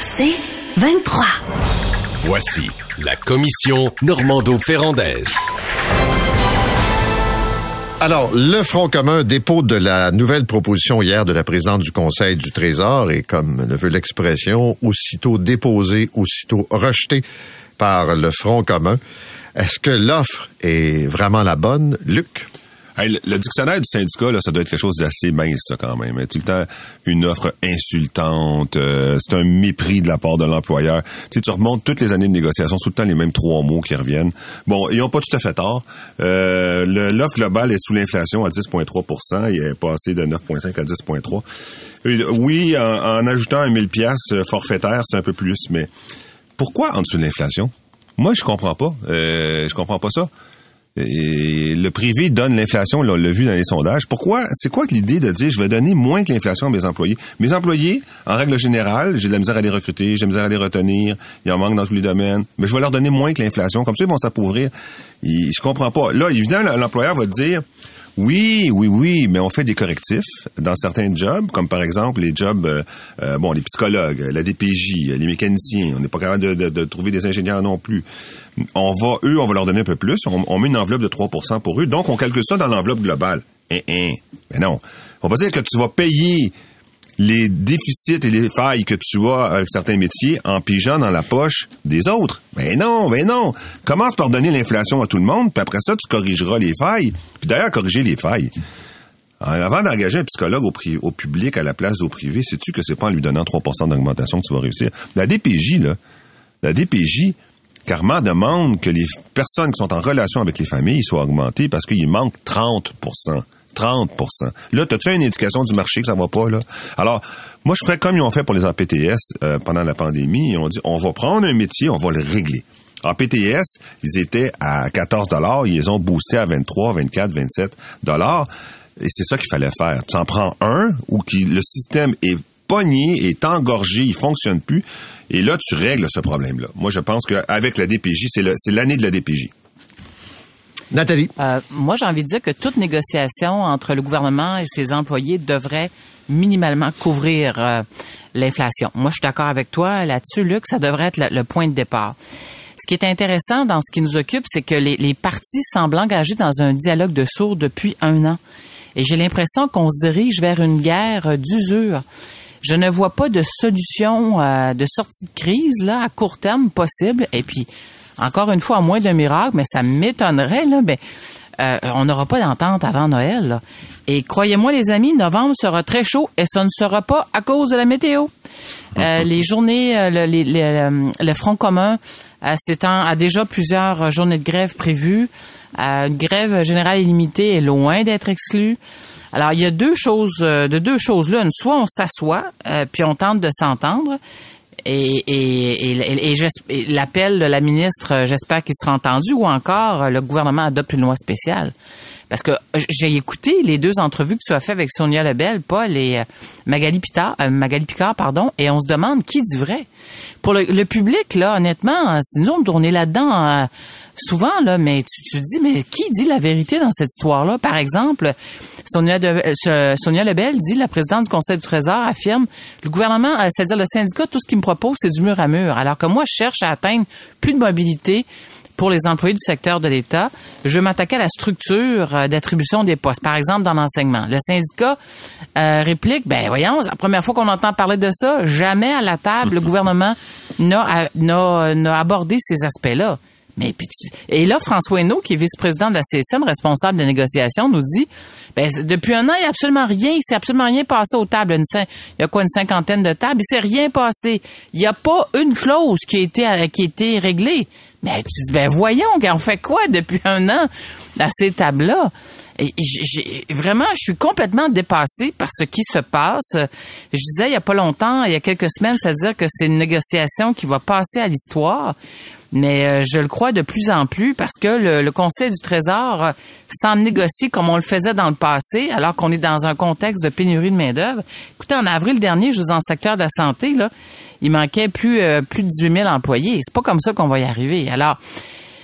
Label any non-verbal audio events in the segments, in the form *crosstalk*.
C'est 23. Voici la commission Normando-Ferrandaise. Alors, le Front commun dépôt de la nouvelle proposition hier de la présidente du Conseil du Trésor et comme le veut l'expression, aussitôt déposé, aussitôt rejeté par le Front commun. Est-ce que l'offre est vraiment la bonne, Luc? Le, dictionnaire du syndicat, là, ça doit être quelque chose d'assez mince, ça, quand même. Tout le une offre insultante, euh, c'est un mépris de la part de l'employeur. Tu tu remontes toutes les années de négociation, tout le temps les mêmes trois mots qui reviennent. Bon, ils ont pas tout à fait tort. Euh, l'offre globale est sous l'inflation à 10,3% Il est passé de 9,5 à 10,3 euh, Oui, en, ajoutant un 1000 pièces forfaitaire, c'est un peu plus, mais pourquoi en dessous de l'inflation? Moi, je comprends pas. Euh, je comprends pas ça. Le privé donne l'inflation, on l'a vu dans les sondages. Pourquoi? C'est quoi l'idée de dire je vais donner moins que l'inflation à mes employés? Mes employés, en règle générale, j'ai de la misère à les recruter, j'ai de la misère à les retenir, il en manque dans tous les domaines, mais je vais leur donner moins que l'inflation. Comme ça, ils vont s'appauvrir. Je comprends pas. Là, évidemment, l'employeur va dire oui, oui, oui, mais on fait des correctifs dans certains jobs, comme par exemple les jobs, euh, euh, bon, les psychologues, la DPJ, les mécaniciens. On n'est pas capable de, trouver des ingénieurs non plus. On va, eux, on va leur donner un peu plus. On, met une enveloppe de 3% pour eux. Donc, on calcule ça dans l'enveloppe globale. Eh. Mais non. On va pas dire que tu vas payer les déficits et les failles que tu as avec certains métiers en pigeant dans la poche des autres. Ben non, ben non. Commence par donner l'inflation à tout le monde, puis après ça, tu corrigeras les failles. Puis d'ailleurs, corriger les failles. Avant d'engager un psychologue au, public à la place au privé, sais-tu que c'est pas en lui donnant 3% d'augmentation que tu vas réussir? La DPJ, là, la DPJ, Carman demande que les personnes qui sont en relation avec les familles soient augmentées parce qu'il manque 30 30% Là, as-tu une indication du marché que ça va pas, là? Alors, moi, je ferais comme ils ont fait pour les APTS euh, pendant la pandémie. Ils ont dit, on va prendre un métier, on va le régler. En PTS, ils étaient à 14 ils les ont boosté à 23, 24, 27 Et c'est ça qu'il fallait faire. Tu en prends un où qui, le système est pogné, est engorgé, il fonctionne plus. Et là, tu règles ce problème-là. Moi, je pense qu'avec la DPJ, c'est l'année de la DPJ. Nathalie. Euh, moi, j'ai envie de dire que toute négociation entre le gouvernement et ses employés devrait minimalement couvrir euh, l'inflation. Moi, je suis d'accord avec toi là-dessus, Luc, ça devrait être le, point de départ. Ce qui est intéressant dans ce qui nous occupe, c'est que les, les partis semblent engagés dans un dialogue de sourds depuis un an. Et j'ai l'impression qu'on se dirige vers une guerre d'usure. Je ne vois pas de solution euh, de sortie de crise là à court terme possible. Et puis, encore une fois, à moins d'un miracle, mais ça m'étonnerait, là, mais euh, on n'aura pas d'entente avant Noël. Et croyez-moi, les amis, novembre sera très chaud et ça ne sera pas à cause de la météo. Euh, *laughs* les journées, euh, le, le, Front commun s'étend à déjà plusieurs journées de grève prévues. une grève générale illimitée est loin d'être exclue. Alors, il y a deux choses, de deux choses là. Soit on s'assoit, puis on tente de s'entendre, et, l'appel de la ministre, j'espère qu'il sera entendu, ou encore le gouvernement adopte une loi spéciale. Parce que j'ai écouté les deux entrevues que tu as fait avec Sonia Lebel, Paul et euh, Magali Picard, euh, Magali Picard, pardon, et on se demande qui dit vrai. Pour le, public, là, honnêtement, nous on tournait là-dedans euh, souvent, là, mais tu, tu dis, mais qui dit la vérité dans cette histoire-là? Par exemple, Sonia, euh, Lebel dit, la présidente du Conseil du Trésor affirme, le gouvernement, euh, c'est-à-dire le syndicat, tout ce qu'il me propose, c'est du mur à mur. Alors que moi, je cherche à atteindre plus de mobilité pour les employés du secteur de l'État. Je m'attaquer à la structure euh, d'attribution des postes, par exemple dans l'enseignement. Le syndicat réplique, ben voyons, la première fois qu'on entend parler de ça. Jamais à la table, le gouvernement n'a abordé ces aspects-là. Mais et là, François Hainaut, qui est vice-président de la CSN, responsable des négociations, nous dit ben, depuis un an, il n'y a absolument rien, il s'est absolument rien passé aux tables. il y a quoi, une cinquantaine de tables? Il s'est rien passé. Il n'y a pas une clause qui a été, qui a été réglée. Mais tu dis, ben voyons, on fait quoi depuis un an à ces tables-là? Vraiment, je suis complètement dépassée par ce qui se passe. Je disais il y a pas longtemps, il y a quelques semaines, c'est-à-dire que c'est une négociation qui va passer à l'histoire. Mais euh, je le crois de plus en plus parce que le, Conseil du Trésor euh, s'en négocie comme on le faisait dans le passé, alors qu'on est dans un contexte de pénurie de main-d'œuvre. Écoutez, en avril dernier, je dans le secteur de la santé, là, il manquait plus, euh, plus de 18 000 employés. C'est pas comme ça qu'on va y arriver. Alors,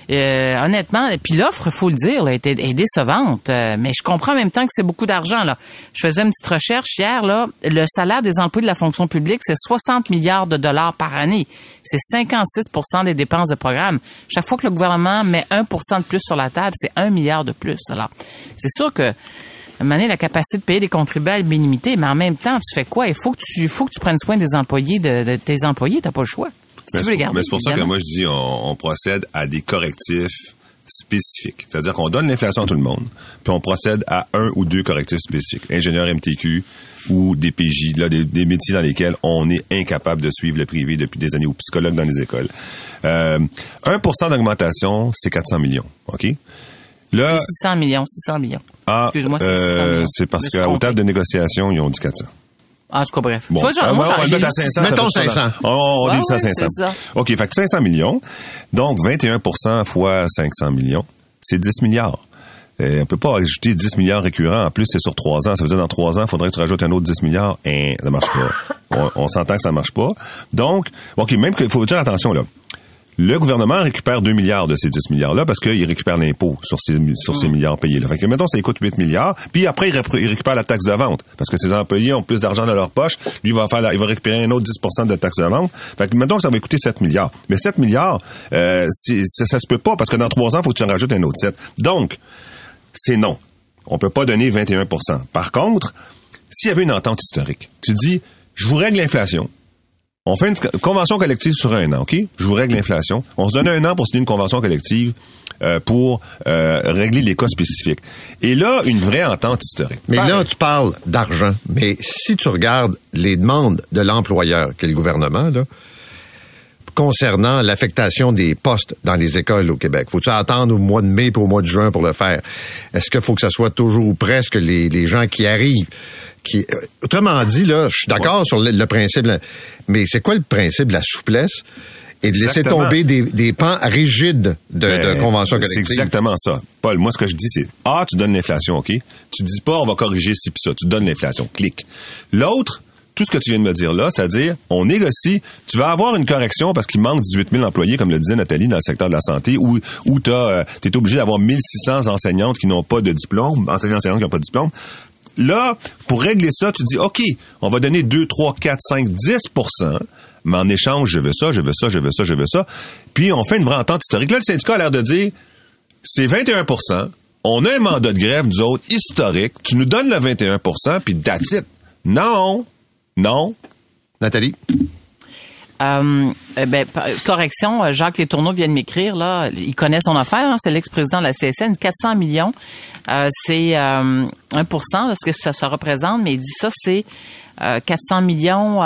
euh, honnêtement, puis l'offre, faut le dire, là, est, décevante. Euh, mais je comprends en même temps que c'est beaucoup d'argent. Là, je faisais une petite recherche hier. Là, le salaire des employés de la fonction publique, c'est 60 milliards de dollars par année. C'est 56% des dépenses de programme. Chaque fois que le gouvernement met 1% de plus sur la table, c'est 1 milliard de plus. Alors, c'est sûr que à la capacité de payer des contribuables est limitée, mais en même temps, tu fais quoi? Il faut que tu, faut que tu prennes soin des employés, de, de tes employés. T'as pas le choix. Mais c'est pour ça que moi, je dis, on, procède à des correctifs spécifiques. C'est-à-dire qu'on donne l'inflation à tout le monde, puis on procède à un ou deux correctifs spécifiques. Ingénieur MTQ ou des PJ, là, des, métiers dans lesquels on est incapable de suivre le privé depuis des années, ou psychologue dans les écoles. Euh, 1% d'augmentation, c'est 400 millions, OK? Là, 600 millions, 600 millions. Ah, Excuse-moi, euh, c'est parce qu'au table de négociation, ils ont dit 400. En tout cas, bref. Bon. Tu vois, moi, on va le mettre à 500. Mettons 500. On, on dit ça à 500. Ça. OK, fait que 500 millions. Donc, 21% fois 500 millions, c'est 10 milliards. Et on peut pas ajouter 10 milliards récurrents. En plus, c'est sur 3 ans. Ça veut dire dans 3 ans, il faudrait que tu rajoutes un autre 10 milliards. Et ça marche pas. on, on s'entend que ça marche pas. Donc, OK, même qu'il faut dire attention, là. Le gouvernement récupère 2 milliards de ces 10 milliards-là parce qu'il récupère l'impôt sur ces, sur ces mm. milliards payés-là. Fait que, mettons, ça coûte 8 milliards, puis après, il, récupère la taxe de vente parce que ses employés ont plus d'argent dans leur poche. Lui, il va, faire il va récupérer un autre 10% de taxe de vente. Fait que, mettons que ça va coûter 7 milliards. Mais 7 milliards, euh, ça, ça se peut pas parce que dans 3 ans, il faut que tu en rajoutes un autre 7. Donc, c'est non. On peut pas donner 21% Par contre, s'il y avait une entente historique, tu dis, je vous règle l'inflation, on fait une convention collective sur un an, OK? Je vous règle l'inflation. On se donne un an pour signer une convention collective euh, pour euh, régler les cas spécifiques. Et là, une vraie entente historique. Mais là, tu parles d'argent. Mais si tu regardes les demandes de l'employeur, qui est le gouvernement, là, concernant l'affectation des postes dans les écoles au Québec? Faut-tu attendre au mois de mai pour au mois de juin pour le faire? Est-ce qu'il faut que ce soit toujours presque les, les gens qui arrivent? Qui, euh, autrement dit, là, je suis d'accord sur le, principe, mais c'est quoi le principe de la souplesse? et de laisser tomber des, des, pans rigides de, de ben, convention collective. C'est exactement ça. Paul, moi, ce que je dis, c'est, ah, tu donnes l'inflation, OK? Tu dis pas, on va corriger ci pis ça. Tu donnes l'inflation. Clic. L'autre, tout ce que tu viens de me dire là, c'est-à-dire, on négocie, tu vas avoir une correction parce qu'il manque 18 000 employés, comme le disait Nathalie, dans le secteur de la santé, où, où tu euh, es obligé d'avoir 1600 enseignantes qui n'ont pas de diplôme, enseignants enseignantes qui n'ont pas de diplôme. Là, pour régler ça, tu dis, OK, on va donner 2, 3, 4, 5, 10% mais en échange, je veux ça, je veux ça, je veux ça, je veux ça. Puis on fait une vraie entente historique. Là, le syndicat a l'air de dire, c'est 21% on a un mandat de grève, nous autres, historique. Tu nous donnes le 21% puis that's it. Non. Non. Nathalie? Euh, eh ben, correction, euh, Jacques Letourneau vient de m'écrire, là, il connaît son affaire, hein, c'est l'ex-président de la CSN, 400 millions, euh, c'est 1% ce que ça, ça représente, mais il dit ça, c'est 400 millions,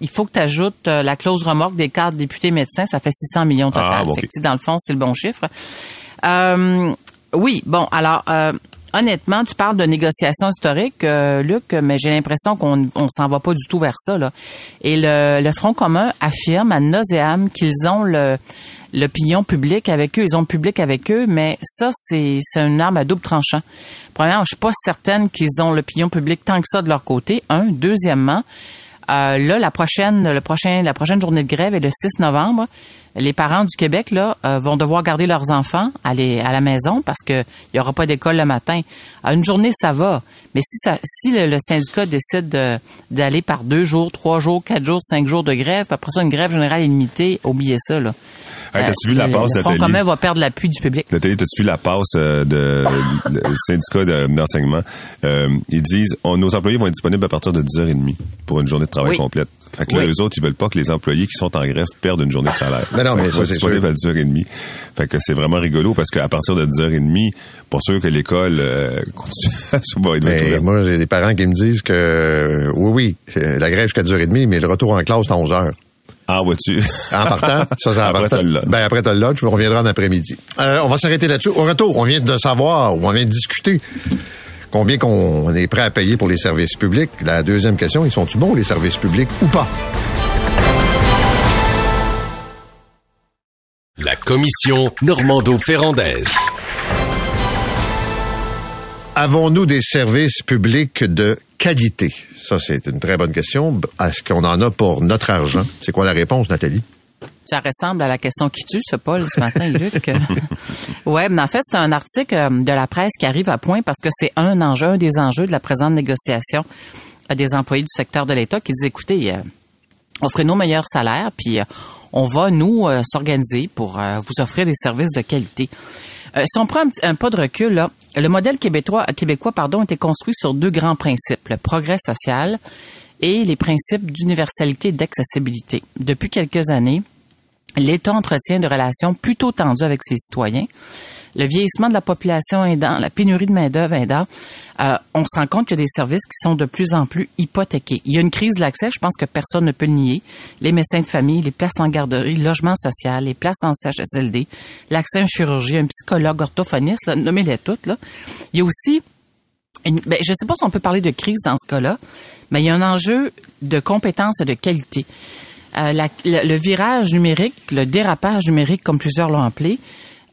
il faut que tu ajoutes la clause remorque des cadres députés médecins, ça fait 600 millions total. Ah, dans le fond, c'est le bon chiffre. oui, bon, alors, honnêtement, tu parles de négociations historiques, euh, Luc, mais j'ai l'impression qu'on on s'en va pas du tout vers ça. Là. Et le, Front commun affirme à nauseam qu'ils ont le l'opinion publique avec eux, ils ont le public avec eux, mais ça, c'est, c'est une arme à double tranchant. Premièrement, je suis pas certaine qu'ils ont l'opinion publique tant que ça de leur côté. Un. Deuxièmement, euh, là, la prochaine, le prochain, la prochaine journée de grève est le 6 novembre les parents du Québec là euh, vont devoir garder leurs enfants à, à la maison parce qu'il n'y aura pas d'école le matin. À une journée, ça va. Mais si, ça, si le, syndicat décide d'aller par deux jours, trois jours, quatre jours, cinq jours de grève, après ça, une grève générale illimitée, oubliez ça. Là. Hey, t'as-tu vu la passe, le Front commun va perdre l'appui du public. Nathalie, t'as-tu vu la passe euh, de, syndicat d'enseignement? Euh, ils disent, nos employés vont être disponibles à partir de 10h30 pour une journée de travail complète. Fait que là, eux autres, ils veulent pas que les employés qui sont en grève perdent une journée de salaire. Mais non, mais ça, c'est disponible à 10h30. Fait que c'est vraiment rigolo parce qu'à partir de 10h30, pas sûr que l'école euh, continue *laughs* à être mais Moi, j'ai des parents qui me disent que, oui, oui, la grève jusqu'à 10h30, mais le retour en classe, c'est à 11h. En voiture. En partant, ça, c'est en *laughs* Après, partant. le lunch. Ben, après, t'as le lunch, on reviendra en après-midi. Euh, on va s'arrêter là-dessus. Au retour, on vient de savoir, ou on vient de discuter combien qu'on est prêt à payer pour les services publics. La deuxième question, ils sont-ils bons, les services publics, ou pas? La commission Normando-Ferrandaise. Avons-nous des services publics de qualité? Ça, c'est une très bonne question. Est-ce qu'on en a pour notre argent? C'est quoi la réponse, Nathalie? Ça ressemble à la question qui tue, ce Paul, ce matin, Luc. *laughs* ouais, mais en fait, c'est un article euh, de la presse qui arrive à point parce que c'est un enjeu, un des enjeux de la présente négociation euh, des employés du secteur de l'État qui dit, écoutez, euh, offrez nos meilleurs salaires, puis on va, nous, s'organiser pour vous offrir des services de qualité. Si on prend un, petit- un pas de recul, là, le modèle québécois, québécois pardon, été construit sur deux grands principes, le progrès social et les principes d'universalité et d'accessibilité. Depuis quelques années, l'État entretient de relations plutôt tendues avec ses citoyens. Le vieillissement de la population aidant, la pénurie de main-d'œuvre aidant, euh, on se rend compte qu'il y a des services qui sont de plus en plus hypothéqués. Il y a une crise de l'accès, je pense que personne ne peut le nier. Les médecins de famille, les places en garderie, le logement social, les places en CHSLD, l'accès à une chirurgie, un psychologue, orthophoniste, nommez-les toutes. Là. Il y a aussi une- ben, je ne sais pas si on peut parler de crise dans ce cas-là, mais il y a un enjeu de compétence et de qualité. Euh, le, virage numérique, le dérapage numérique, comme plusieurs l'ont appelé,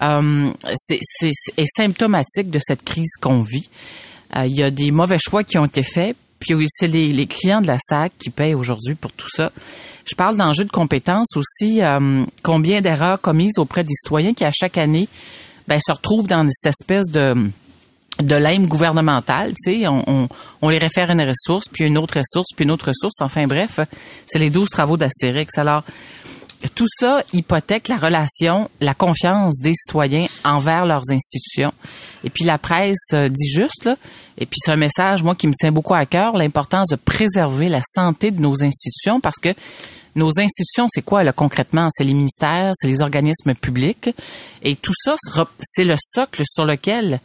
euh, c'est, c'est- c'est- est symptomatique de cette crise qu'on vit. Euh, il y a des mauvais choix qui ont été faits, puis c'est les, les clients de la SAC qui payent aujourd'hui pour tout ça. Je parle d'enjeux de compétences aussi. euh, combien d'erreurs commises auprès des citoyens qui, à chaque année, ben, se retrouvent dans cette espèce de de l'aime gouvernementale, tu sais, on, on, on les réfère à une ressource, puis une autre ressource, puis une autre ressource. Enfin bref, c'est les douze travaux d'Astérix. Alors, tout ça hypothèque la relation, la confiance des citoyens envers leurs institutions. Et puis la presse euh, dit juste, là, et puis c'est un message, moi, qui me tient beaucoup à cœur, l'importance de préserver la santé de nos institutions parce que nos institutions, c'est quoi là, concrètement? C'est les ministères, c'est les organismes publics. Et tout ça, c'est le socle sur lequel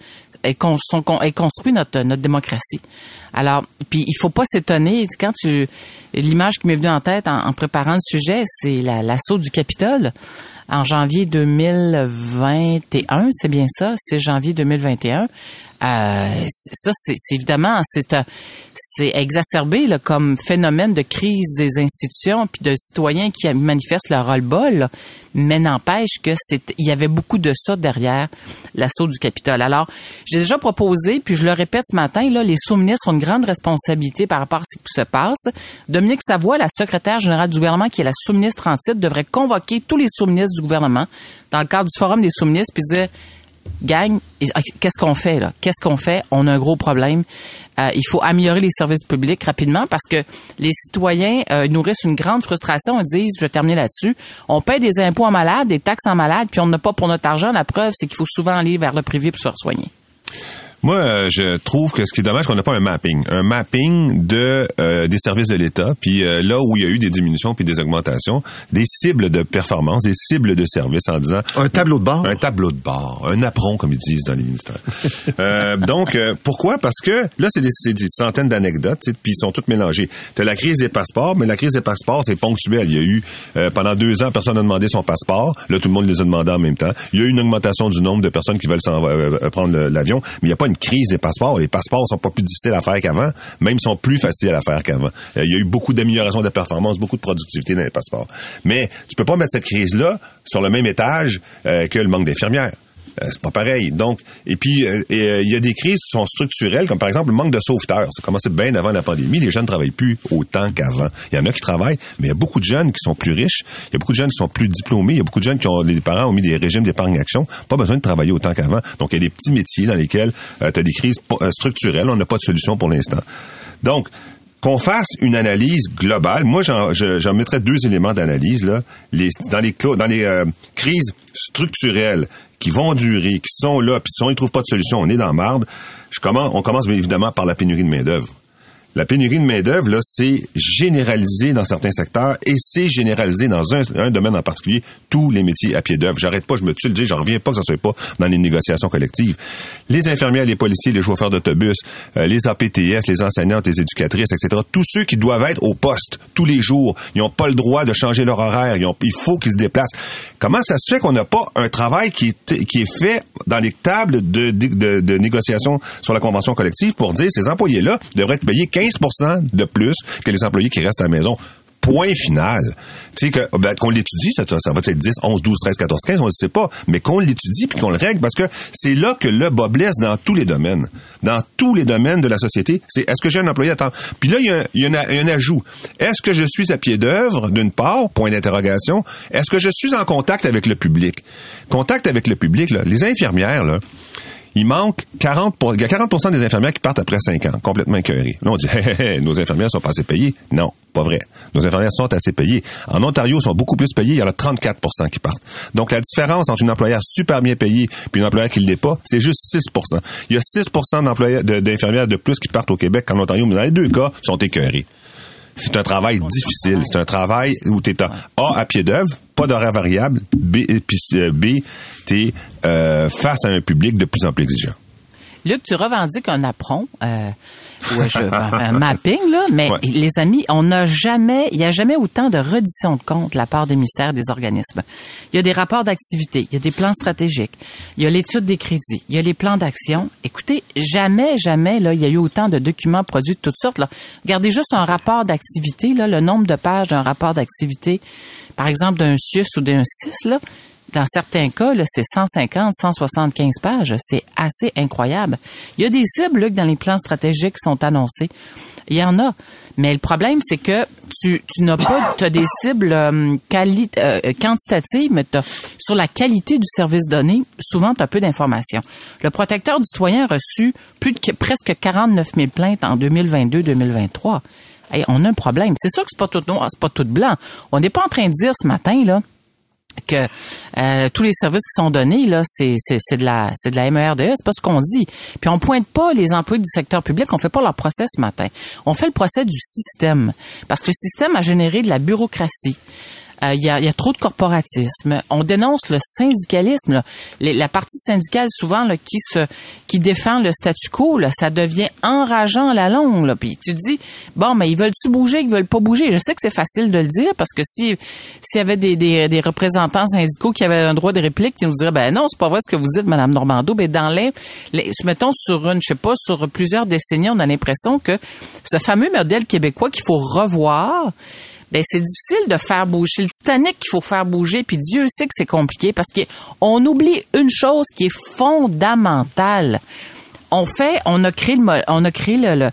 est, con- est construit notre, notre démocratie. Alors, puis il faut pas s'étonner, quand tu... L'image qui m'est venue en tête en, préparant le sujet, c'est la- l'assaut du Capitole en janvier 2021, c'est bien ça, c'est janvier 2021. Euh, ça, c'est évidemment, c'est euh, c'est exacerbé comme phénomène de crise des institutions puis de citoyens qui manifestent leur ras-le-bol. là. Mais n'empêche que c'est, il y avait beaucoup de ça derrière l'assaut du Capitole. Alors, j'ai déjà proposé, puis je le répète ce matin, là, les sous-ministres ont une grande responsabilité par rapport à ce qui se passe. Dominique Savoie, la secrétaire générale du gouvernement, qui est la sous-ministre en titre, devrait convoquer tous les sous-ministres du gouvernement dans le cadre du forum des sous-ministres, puis dire gang, qu'est-ce qu'on fait là? Qu'est-ce qu'on fait? On a un gros problème. Euh, il faut améliorer les services publics rapidement parce que les citoyens euh, nourrissent une grande frustration. Ils disent, je vais terminer là-dessus, on paie des impôts en malade, des taxes en malade, puis on n'a pas pour notre argent. La preuve, c'est qu'il faut souvent aller vers le privé pour se soigner. Moi, euh, je trouve que ce qui est dommage, c'est qu'on n'a pas un mapping. Un mapping de euh, des services de l'État, puis euh, là où il y a eu des diminutions puis des augmentations, des cibles de performance, des cibles de services en disant... Un tableau de bord? Un tableau de bord, un apron, comme ils disent dans les ministères. *laughs* Euh, donc, euh, pourquoi? Parce que là, c'est des, centaines d'anecdotes, puis ils sont toutes mélangées. Tu la crise des passeports, mais la crise des passeports, c'est ponctuel. Il y a eu, euh, pendant deux ans, personne n'a demandé son passeport. Là, tout le monde les a demandés en même temps. Il y a eu une augmentation du nombre de personnes qui veulent prendre l'avion, mais il n'y a pas une crise des passeports. Les passeports sont pas plus difficiles à faire qu'avant, même sont plus faciles à faire qu'avant. Euh, il y a eu beaucoup d'amélioration de performance, beaucoup de productivité dans les passeports. Mais tu peux pas mettre cette crise-là sur le même étage euh, que le manque d'infirmières. Euh, c'est pas pareil. Donc, et puis, euh, euh, il y a des crises qui sont structurelles, comme par exemple le manque de sauveteurs. Ça a commencé bien avant la pandémie. Les jeunes ne travaillent plus autant qu'avant. Il y en a qui travaillent, mais il y a beaucoup de jeunes qui sont plus riches. Il y a beaucoup de jeunes qui sont plus diplômés. Il y a beaucoup de jeunes qui ont, les parents ont mis des régimes d'épargne-action. Pas besoin de travailler autant qu'avant. Donc, il y a des petits métiers dans lesquels tu as des crises euh, structurelles. On n'a pas de solution pour l'instant. Donc, qu'on fasse une analyse globale. Moi, j'en, je- j'en mettrais deux éléments d'analyse là. Dans les dans les euh, crises structurelles qui vont durer, qui sont là, puis si on ne trouve pas de solution, on est dans marde. Je commence, on commence bien évidemment par la pénurie de main d'œuvre. La pénurie de main-d'œuvre, là, c'est généralisé dans certains secteurs et c'est généralisé dans un, un, domaine en particulier, tous les métiers à pied d'œuvre. J'arrête pas, je me tue le dire, j'en reviens pas que ça soit pas dans les négociations collectives. Les infirmières, les policiers, les chauffeurs d'autobus, euh, les APTS, les enseignantes, les éducatrices, etc. Tous ceux qui doivent être au poste tous les jours, ils n'ont pas le droit de changer leur horaire, ils ont, il faut qu'ils se déplacent. Comment ça se fait qu'on n'a pas un travail qui est, qui est fait dans les tables de, de, de, négociation sur la convention collective pour dire ces employés-là devraient être payés 15 de plus que les employés qui restent à la maison. Point final. Tu sais que ben, qu'on l'étudie, ça, va être 10, 11, 12, 13, 14, 15, on ne sait pas, mais qu'on l'étudie puis qu'on le règle parce que c'est là que le bas blesse dans tous les domaines. Dans tous les domaines de la société, c'est est-ce que j'ai un employé? À temps Puis là il y a, a un ajout. Est-ce que je suis à pied d'œuvre d'une part, point d'interrogation, est-ce que je suis en contact avec le public? Contact avec le public là, les infirmières là, il manque 40 il y a 40 des infirmières qui partent après 5 ans, complètement écœurées. Là, on dit, *laughs* nos infirmières sont pas assez payées. Non, pas vrai. Nos infirmières sont assez payées. En Ontario, ils sont beaucoup plus payées. Il y en a 34% qui partent. Donc, la différence entre une employeur super bien payée puis une employeur qui ne l'est pas, c'est juste 6% Il y a 6% d'employeurs, d'infirmières de plus qui partent au Québec qu'en Ontario, mais dans les deux cas, sont écœurés. C'est un travail difficile. C'est un travail où tu es à A, à pied d'œuvre, pas d'horaire variable, B, puis euh, B, tu euh, face à un public de plus en plus exigeant. Luc, tu revendiques un apron, euh, un mapping, là, mais les amis, on n'a jamais, il n'y a jamais autant de reddition de comptes de la part des ministères des organismes. Il y a des rapports d'activité, il y a des plans stratégiques, il y a l'étude des crédits, il y a les plans d'action. Écoutez, jamais, jamais, là, il y a eu autant de documents produits de toutes sortes, là. Regardez juste un rapport d'activité, là, le nombre de pages d'un rapport d'activité, par exemple d'un SUS ou d'un CIS, là, dans certains cas, c'est 150, 175 pages. C'est assez incroyable. Il y a des cibles Luc, dans les plans stratégiques qui sont annoncés. Il y en a. Mais le problème, c'est que tu, tu n'as pas, tu as des cibles euh, euh, quantitatives, mais sur la qualité du service donné, souvent, tu as peu d'informations. Le protecteur du citoyen a reçu plus de presque 49 000 plaintes en 2022-2023. on a un problème. C'est sûr que c'est pas tout noir, c'est pas tout blanc. On n'est pas en train de dire ce matin, là, que euh, tous les services qui sont donnés là, c'est c'est de la c'est de la MERDE, c'est pas ce qu'on dit. Puis on pointe pas les employés du secteur public, on fait pas leur procès ce matin. On fait le procès du système parce que le système a généré de la bureaucratie. Euh, il y, a, y, a, trop de corporatisme. On dénonce le syndicalisme. la partie syndicale, souvent, là, qui se qui défend le statu quo, là, ça devient enrageant à la longue. Là. Puis tu dis, bon, mais ils veulent-tu bouger, ils veulent pas bouger? Je sais que c'est facile de le dire parce que si s'il y avait des, des, des, représentants syndicaux qui avaient un droit de réplique, ils nous diraient, ben non, c'est pas vrai ce que vous dites, Madame Normando. Mais dans les, les mettons sur une, je sais pas, sur plusieurs décennies, on a l'impression que ce fameux modèle québécois qu'il faut revoir, ben c'est difficile de faire bouger. C'est le Titanic qu'il faut faire bouger, puis Dieu sait que c'est compliqué parce qu'on oublie une chose qui est fondamentale. On fait, on a créé le, on a créé le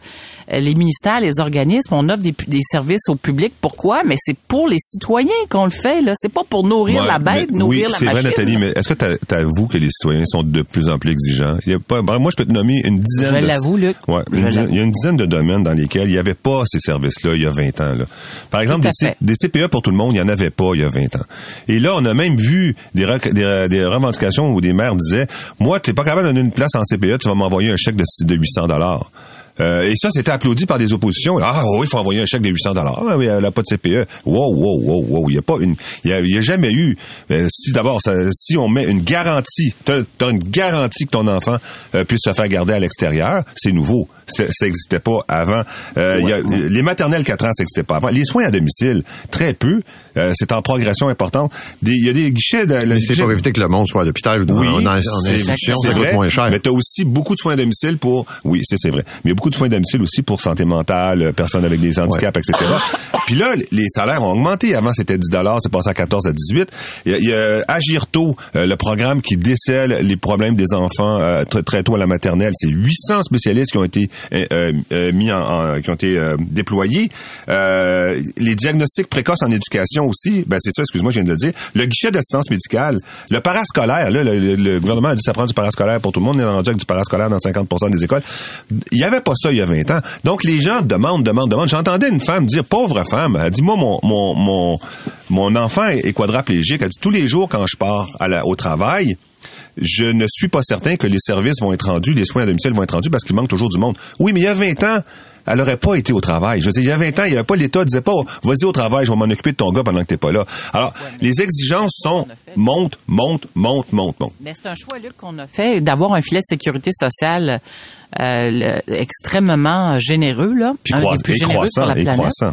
les ministères, les organismes, on offre des, services au public. Pourquoi? Mais c'est pour les citoyens qu'on le fait. Là, c'est pas pour nourrir la bête, nourrir la machine. Oui, c'est vrai, Nathalie. Mais est-ce que tu avoues que les citoyens sont de plus en plus exigeants? Il y a pas, moi, je peux te nommer une dizaine. Je l'avoue, Luc. Ouais, il y a une dizaine de domaines dans lesquels il n'y avait pas ces services-là il y a 20 ans. Là. Par exemple, des, CPE pour tout le monde, il n'y en avait pas il y a 20 ans. Et là, on a même vu des, des, revendications où des maires disaient, moi, tu n'es pas capable de donner une place en CPE, tu vas m'envoyer un chèque de, de 800 dollars. Euh, et ça, c'était applaudi par des oppositions. Ah oui, il faut envoyer un chèque de 800 dollars. Ah, mais elle n'a pas de CPE. Wow, wow, wow, wow. Il n'y a pas une, il y a, jamais eu. Euh, si d'abord, si on met une garantie, t'as as une garantie que ton enfant euh, puisse se faire garder à l'extérieur, c'est nouveau. Ça n'existait pas avant. Y a, les maternelles 4 ans, ça n'existait pas avant. Les soins à domicile, très peu. C'est en progression importante. Il y a des guichets. De, mais c'est pour éviter que le monde soit à l'hôpital ou oui, en, institution, ça coûte moins cher. Mais tu as aussi beaucoup de soins à domicile pour. Oui, c'est vrai. Mais beaucoup de soins à domicile aussi pour santé mentale, euh, personnes avec des handicaps, etc. *laughs* Puis là, les salaires ont augmenté. Avant, c'était 10 c'est passé à 14 à 18. Il y a, Agir tôt, euh, le programme qui décèle les problèmes des enfants euh, très, tôt à la maternelle. C'est 800 spécialistes qui ont été mis en, qui ont été déployés. les diagnostics précoces en éducation aussi, ben c'est ça, excuse-moi, je viens de le dire. Le guichet d'assistance médicale, le parascolaire, là, le, gouvernement a dit ça prend du parascolaire pour tout le monde. On est rendu avec du parascolaire dans 50% des écoles. Il y avait pas ça il y a 20 ans. Donc, les gens demandent, demandent, demandent. J'entendais une femme dire, pauvre femme, elle dit, moi, mon, mon, mon, mon enfant est quadraplégique. Elle dit, tous les jours quand je pars au travail, je ne suis pas certain que les services vont être rendus, les soins à domicile vont être rendus parce qu'il manque toujours du monde. Oui, mais il y a 20 ans, elle aurait pas été au travail. Je veux dire, il y a 20 ans, il y avait pas l'État disait pas, vas-y au travail, je vais m'en occuper de ton gars pendant que t'es pas là. Alors, les exigences sont monte, monte, monte, monte, monte. Mais c'est un choix, Luc, qu'on a fait d'avoir un filet de sécurité sociale euh, le- extrêmement généreux, là. Puis un des plus généreux sur la planète. croissant.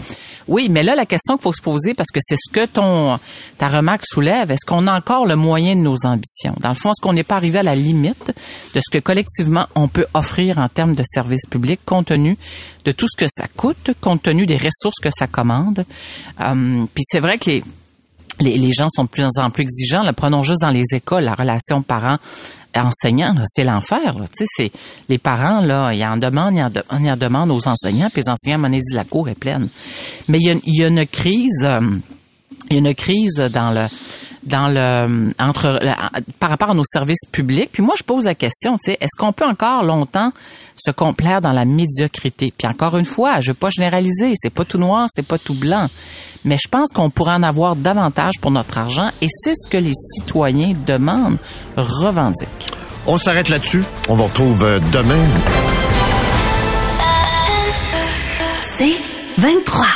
Oui, mais là, la question qu'il faut se poser, parce que c'est ce que ton ta remarque soulève, est-ce qu'on a encore le moyen de nos ambitions? Dans le fond, est-ce qu'on n'est pas arrivé à la limite de ce que collectivement on peut offrir en termes de services publics, compte tenu de tout ce que ça coûte, compte tenu des ressources que ça commande? Euh, Puis c'est vrai que les, les, les gens sont de plus en plus exigeants. Là, prenons juste dans les écoles la relation parents-enseignants, là, c'est l'enfer. Tu sais, c'est les parents là, ils en demandent, ils en, de- en demandent aux enseignants, puis les enseignants, disent la cour est pleine. Mais il y a, il y a une crise, euh, il y a une crise dans le dans le entre la- par rapport à nos services publics. Puis moi, je pose la question, tu sais, est-ce qu'on peut encore longtemps se complaire dans la médiocrité? Puis encore une fois, je veux pas généraliser, c'est pas tout noir, c'est pas tout blanc, mais je pense qu'on pourrait en avoir davantage pour notre argent, et c'est ce que les citoyens demandent, revendiquent. On s'arrête là-dessus. On vous retrouve euh, demain. C'est 23.